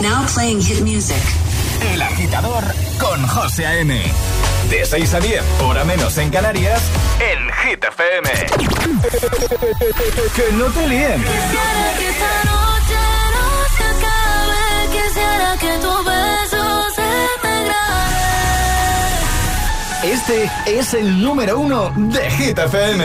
Now playing hit music. El agitador con José A.M. De 6 a 10, hora menos en Canarias, en Hit FM. que no te líen. Quisiera que esta noche no se acabe. Quisiera que tu beso se me grabe. Este es el número uno de Hit FM.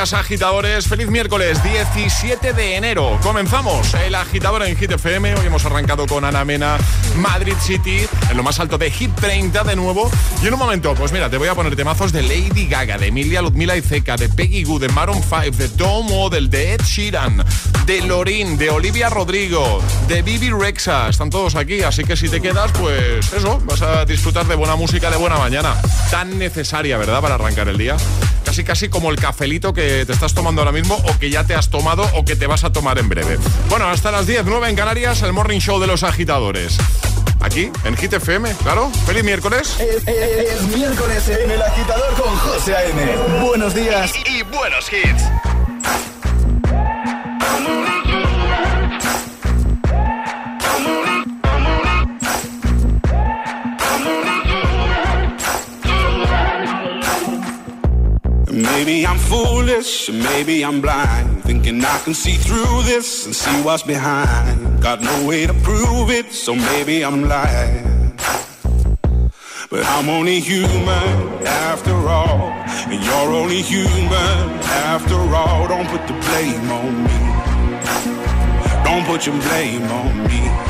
agitadores. Feliz miércoles 17 de enero. Comenzamos el agitador en Hit FM. Hoy hemos arrancado con Ana Mena, Madrid City, en lo más alto de Hit 30 de nuevo. Y en un momento, pues mira, te voy a poner temazos de Lady Gaga, de Emilia Ludmila y Zeca, de Peggy Goo, de Maroon 5, de Tom Odell, de Ed Sheeran, de Lorin, de Olivia Rodrigo, de Bibi Rexa. Están todos aquí, así que si te quedas, pues eso, vas a disfrutar de buena música de buena mañana. Tan necesaria, ¿verdad?, para arrancar el día casi casi como el cafelito que te estás tomando ahora mismo o que ya te has tomado o que te vas a tomar en breve. Bueno, hasta las 10, 9 en Canarias, el Morning Show de los agitadores. Aquí, en Hit FM, claro. ¡Feliz miércoles! Es, miércoles en el agitador con José A.M. Buenos días y buenos hits. Maybe I'm foolish, maybe I'm blind. Thinking I can see through this and see what's behind. Got no way to prove it, so maybe I'm lying. But I'm only human after all. And you're only human after all. Don't put the blame on me. Don't put your blame on me.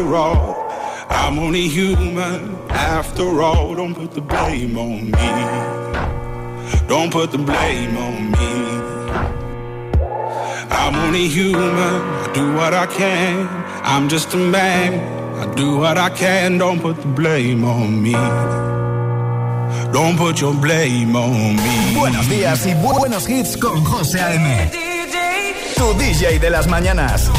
I'm only human after all. Don't put the blame on me. Don't put the blame on me. I'm only human. I do what I can. I'm just a man. I do what I can. Don't put the blame on me. Don't put your blame on me. Buenos días y bu buenos hits con José A.M. Tu DJ de las mañanas.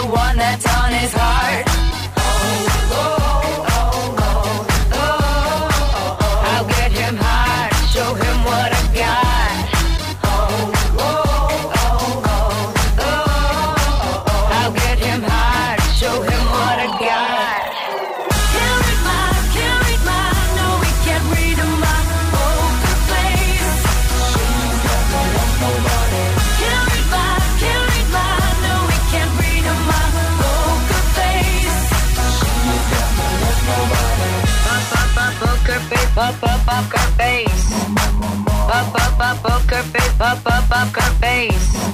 the one that's on his heart. face.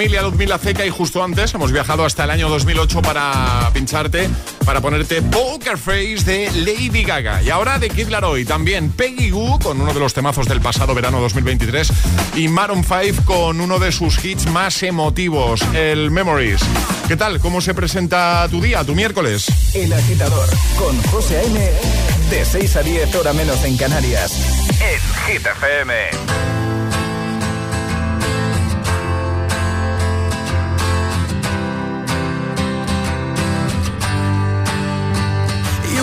Emilia Luzmila Ceca y justo antes hemos viajado hasta el año 2008 para pincharte, para ponerte Poker Face de Lady Gaga. Y ahora de Kid Laroi, también Peggy Goo con uno de los temazos del pasado verano 2023 y Maroon 5 con uno de sus hits más emotivos, el Memories. ¿Qué tal? ¿Cómo se presenta tu día, tu miércoles? El agitador con José A.M. De 6 a 10 hora menos en Canarias. En Hit FM.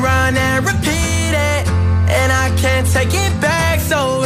run and repeat it. And I can't take it back. So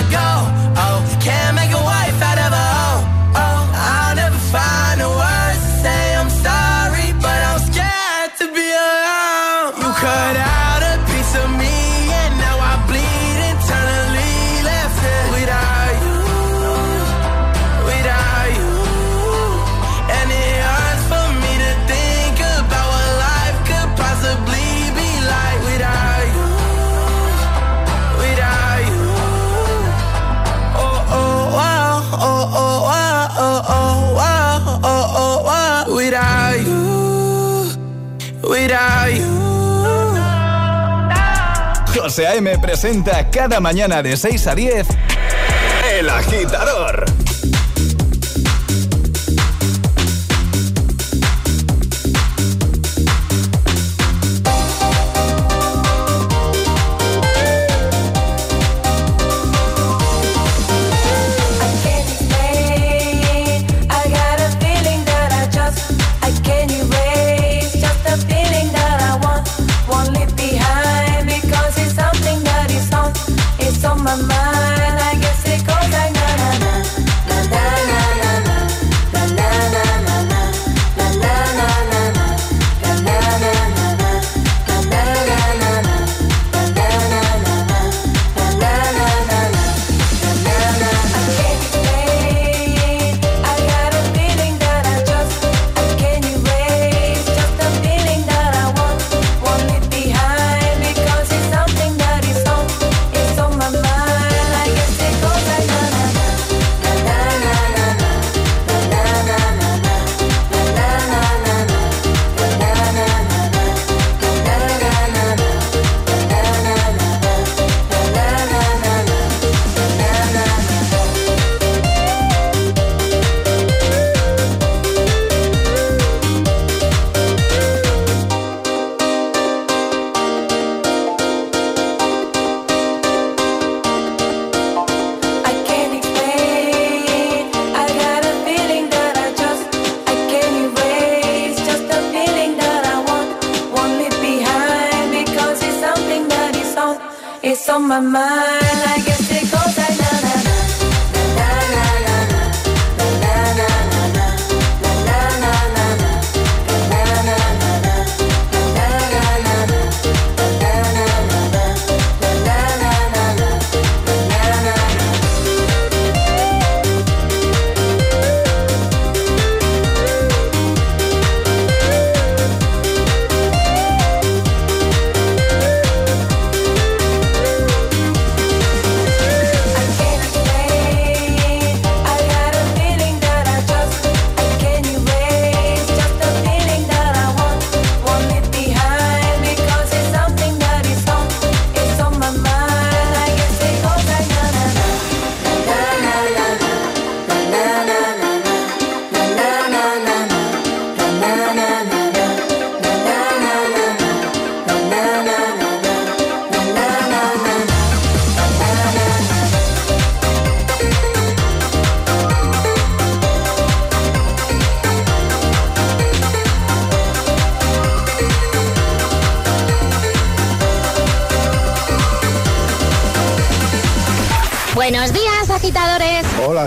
José A.M. presenta cada mañana de 6 a 10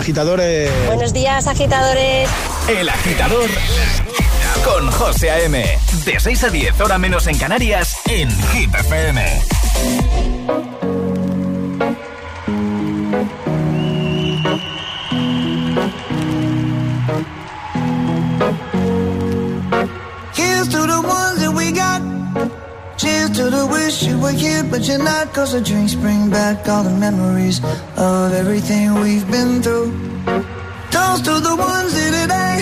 agitadores. Buenos días, agitadores. El agitador con José A.M. De 6 a 10, hora menos en Canarias, en Hit FM. Here's to the ones that we got. Cheers to the wish you were here, but you're not. Cause the drinks bring back all the memories of everything we've been through. Toast to the ones here today.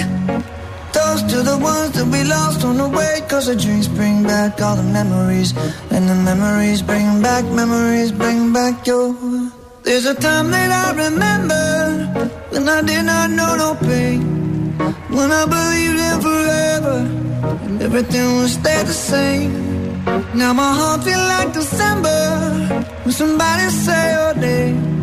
Toast to the ones that we lost on the way. Cause the drinks bring back all the memories. And the memories bring back, memories bring back your. There's a time that I remember when I did not know no pain. When I believed in forever and everything would stay the same. Now my heart feel like December When somebody say your name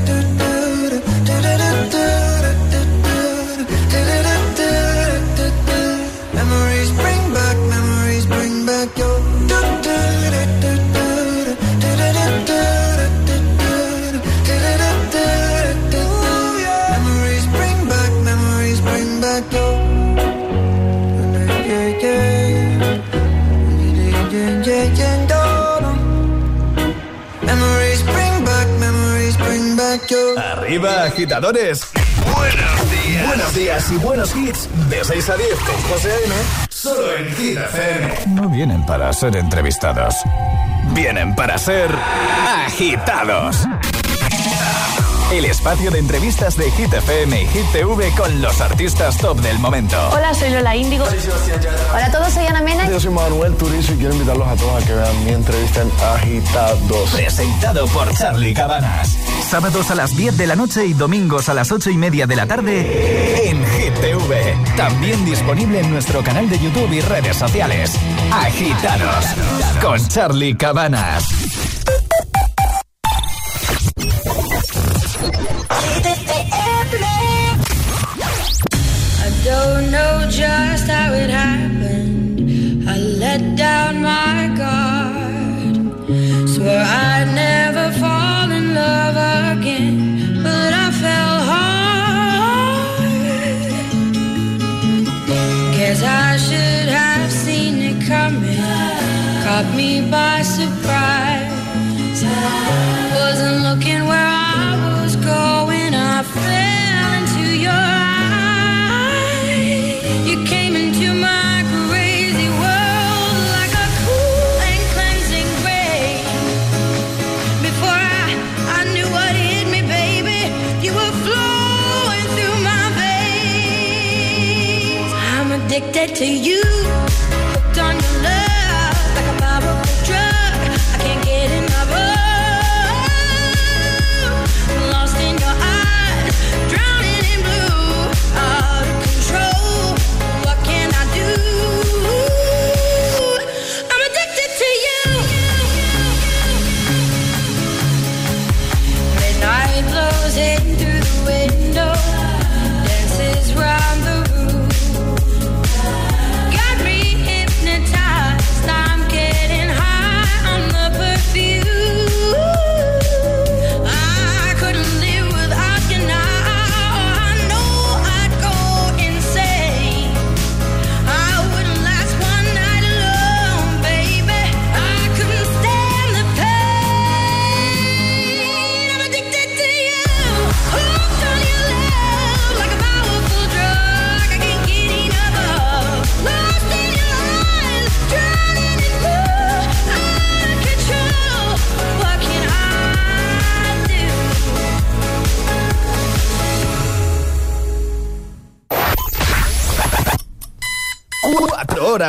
Agitadores. Buenos días. Buenos días y buenos hits. De 6 a 10 con José A.M. Solo en Hit FM. No vienen para ser entrevistados. Vienen para ser agitados. El espacio de entrevistas de Hit FM y Hit TV con los artistas top del momento. Hola, soy Lola Índigo. Hola a todos, soy Ana Mena. Yo soy Manuel Turizo y quiero invitarlos a todos a que vean mi entrevista en Agitados. Presentado por Charlie Cabanas. Sábados a las 10 de la noche y domingos a las 8 y media de la tarde en Hit TV. También disponible en nuestro canal de YouTube y redes sociales. Agitados con Charlie Cabanas. To you,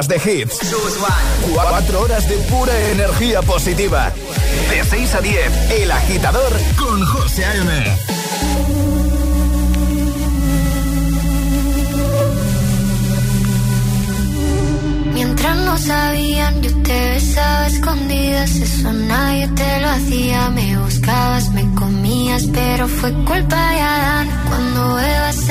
horas de hits. Cuatro horas de pura energía positiva. De 6 a 10, El Agitador con José A.M. Mientras no sabían, yo te besaba escondidas, eso nadie te lo hacía. Me buscabas, me comías, pero fue culpa de Adán. Cuando Eva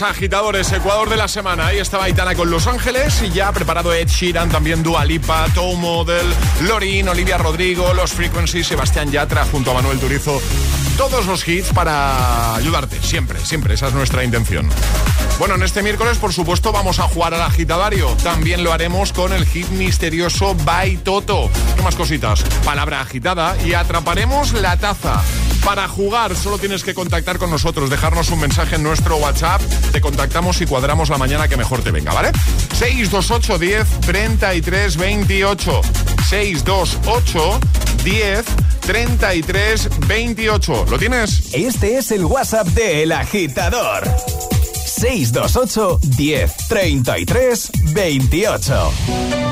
Agitadores, Ecuador de la semana. Ahí estaba Aitana con Los Ángeles y ya ha preparado Ed Sheeran, también Dua Lipa, Toe Model, Lorin, Olivia Rodrigo, Los Frequencies, Sebastián Yatra junto a Manuel Turizo. Todos los hits para ayudarte, siempre, siempre, esa es nuestra intención. Bueno, en este miércoles, por supuesto, vamos a jugar al agitadario. También lo haremos con el hit misterioso By Toto. ¿Qué más cositas? Palabra agitada y atraparemos la taza. Para jugar solo tienes que contactar con nosotros, dejarnos un mensaje en nuestro WhatsApp, te contactamos y cuadramos la mañana que mejor te venga, ¿vale? 628 10 33 28 628 10 33 28. ¿Lo tienes? Este es el WhatsApp de El Agitador. 628 10 33 28.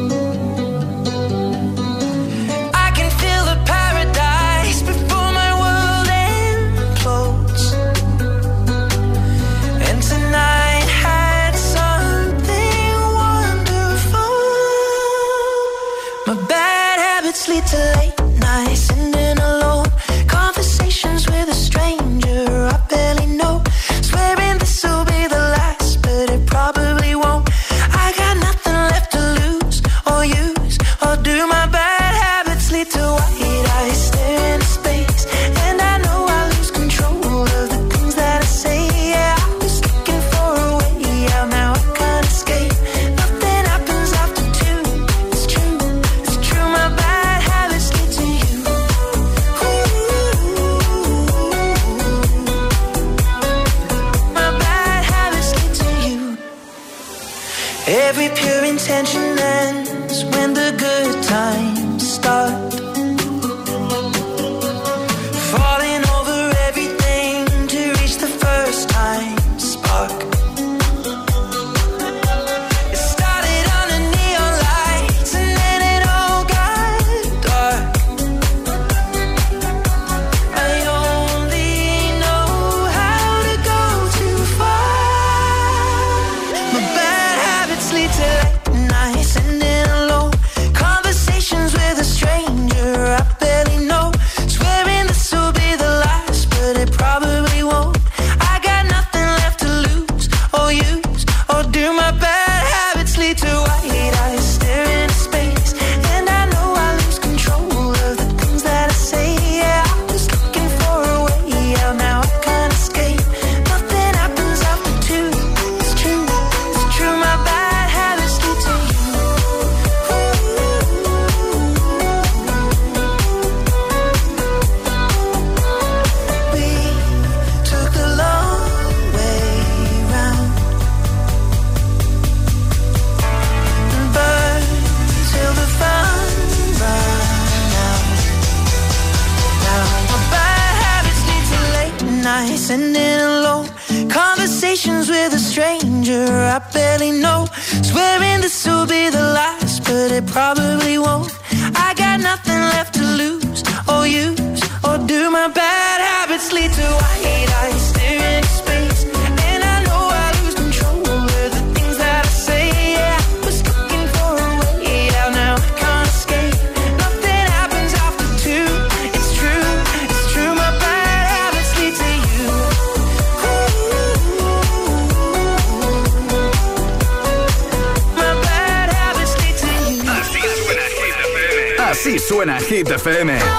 FM.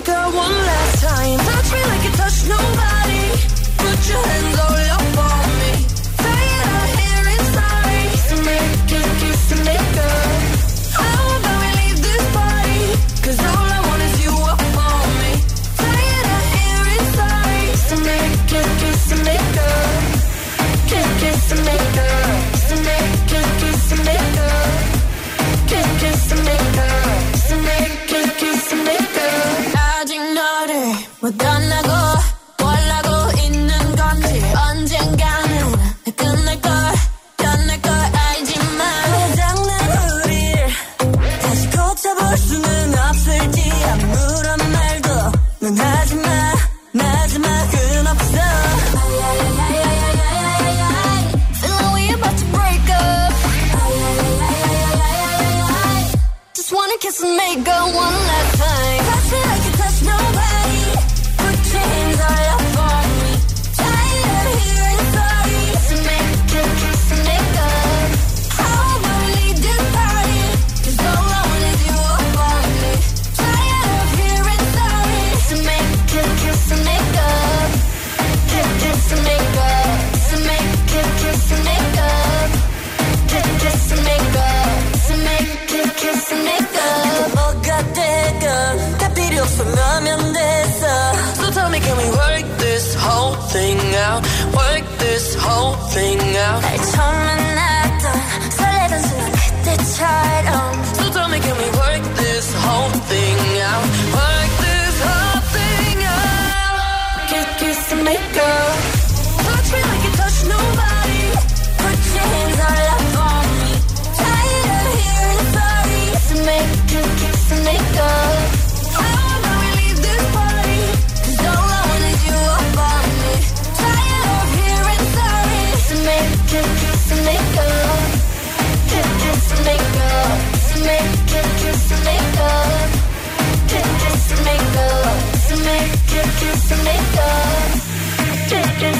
girl, one last time. Touch me like you touch nobody. Put your hands just make makeup. Touch me like you touch nobody. Put your hands all up on me. Tired of hearing sorry. A kiss and make, kiss and make up, kiss and make up, kiss and make, kiss and make up.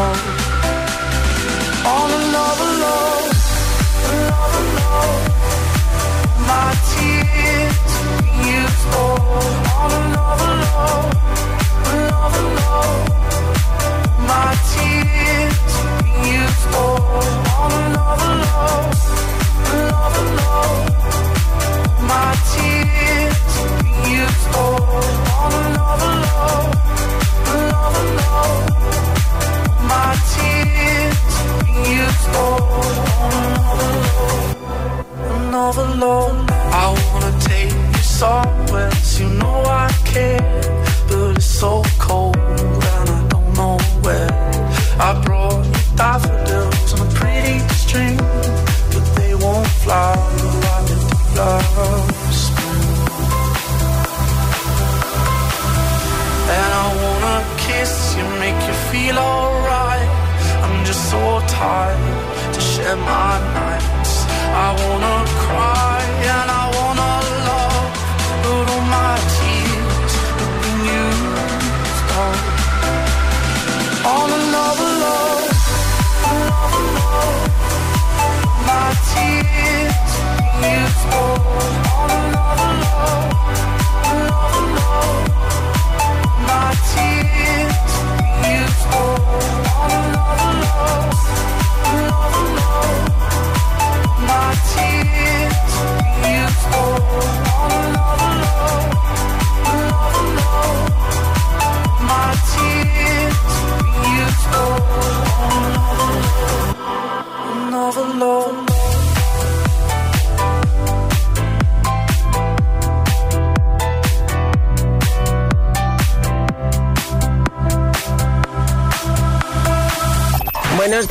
All alone, alone, alone. My tears all alone.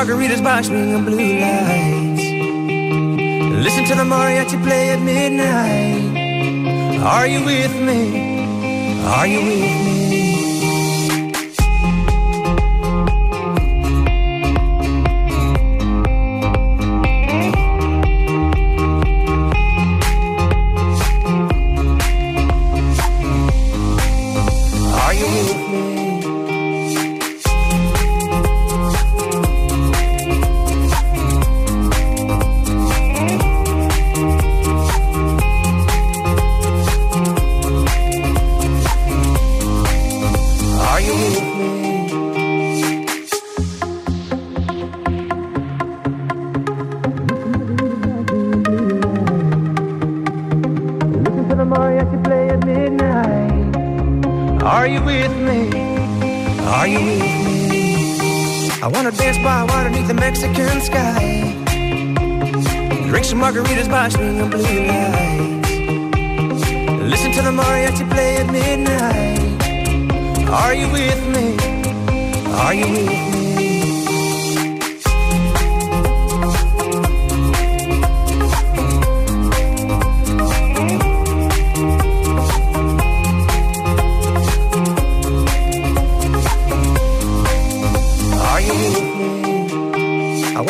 margaritas by swinging blue lights. Listen to the mariachi play at midnight. Are you with me? Are you with me? Beneath the Mexican sky. Drink some margaritas by swinging blue lights. Listen to the mariachi play at midnight. Are you with me? Are you with me?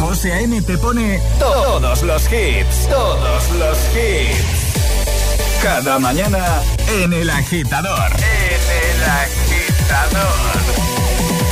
José A.M. te pone todos los hits, todos los hits. Cada mañana en El Agitador. En El Agitador.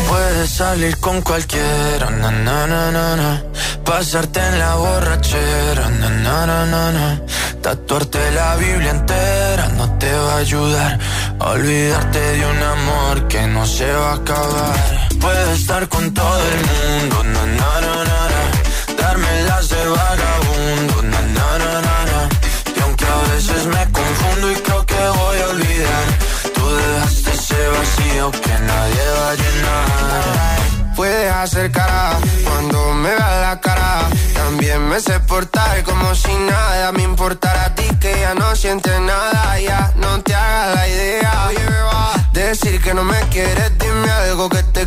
Puedes salir con cualquiera, na, na, na, na, pasarte en la borrachera, na, na, na, na, na. tatuarte la Biblia entera no te va a ayudar olvidarte de un amor que no se va a acabar. Puedes estar con todo el mundo, na, na, na, na darme las de vagabundo, na, na, na, na. Y aunque a veces me confundo y creo que voy a olvidar, tú dejaste ese vacío que nadie va a llenar. Puedes hacer cara cuando me veas la cara. También me sé portar como si nada me importara a ti que ya no sientes nada. Ya no te hagas la idea. Decir que no me quieres, dime algo que te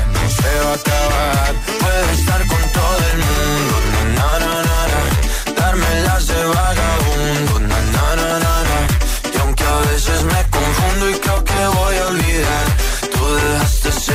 se va a acabar. Puedes estar con todo el mundo darme las de vagabundo, na, na, na, na, Y aunque a veces me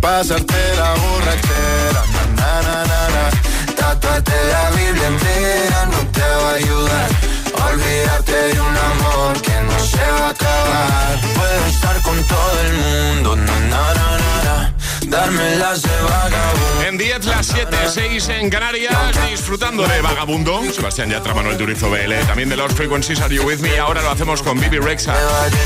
pasarte la borrachera, na, na, na, na, na. tatuarte la Biblia entera no te va a ayudar Olvídate de un amor que no se va a acabar. Puedo estar con todo el mundo, na, na, na, na, darme las de vagabundo. En 10, las 7, 6 en Canarias, disfrutando de Vagabundo. Sebastián Yatra, Manuel Turizo BL, también de los Frequencies Are You With Me. Ahora lo hacemos con Bibi Rexa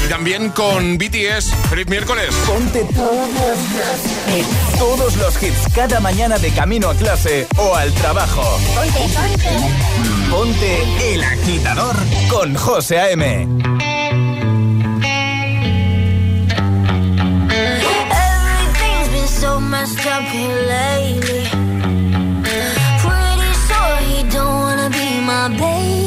y también con BTS. ¡Feliz miércoles! Ponte todos los, todos los hits cada mañana de camino a clase o al trabajo. Ponte, ponte. Ponte El Agitador con José A.M. messed up here lately. Pretty sure he don't wanna be my baby.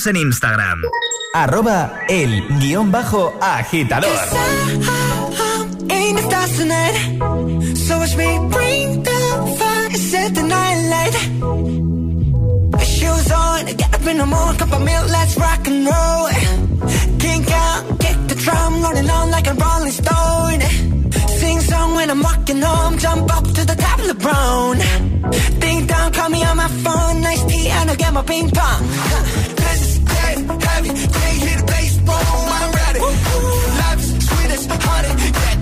Síguenos en Instagram. Arroba el guion bajo agitador. Shoes on, get up in the morning, cup of milk, let's rock and roll. Kink out, kick the drum, rolling on like a rolling stone. Sing song when I'm walking home, jump up to the top of LeBron. Ding dong, call me on my phone, nice tea, and I'll get my ping pong. hundred. Yeah,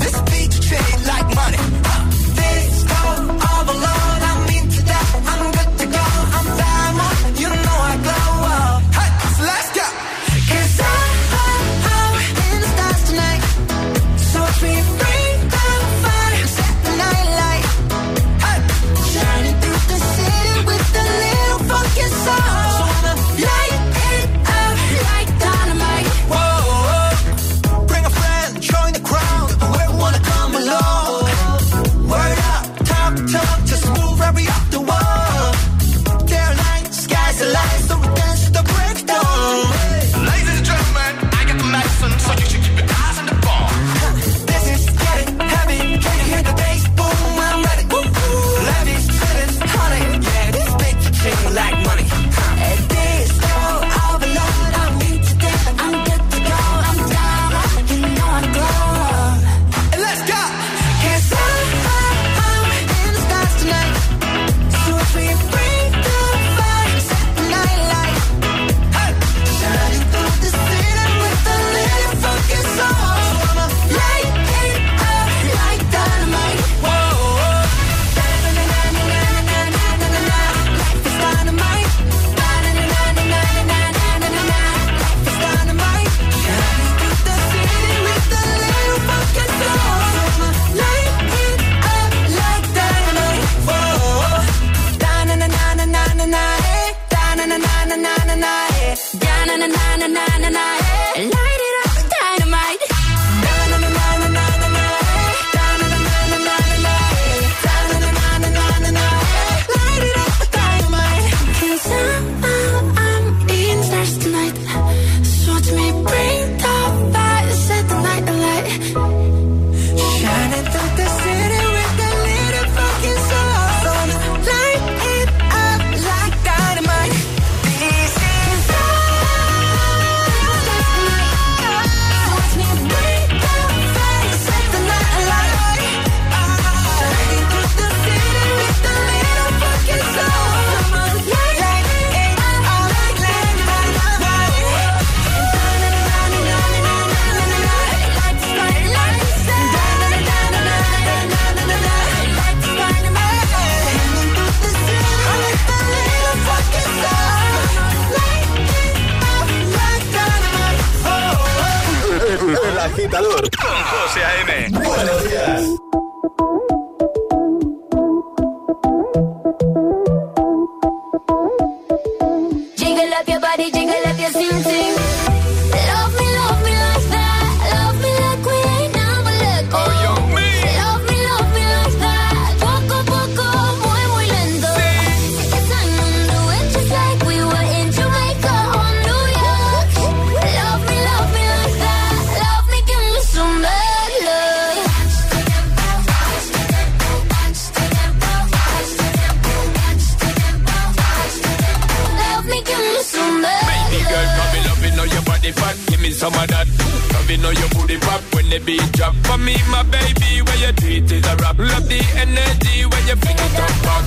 baby. Drop for me, my baby. Where your treat is a rap. Love the energy when you bring it up. Rock.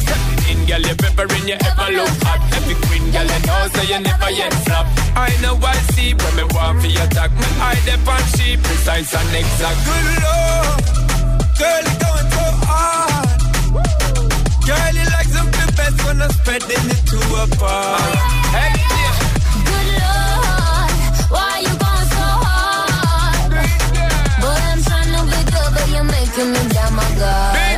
In, girl, you're peppering, you ever look hot. Every queen, girl, I know, so you never yet flop. I know I see when me want for your talk. Me eye dep on she precise and exact. Good lord, girl, you going so hard. Girl, you like something best when I'm spreading it to apart. Hey, yeah. Good lord, why you you're making me down, my girl.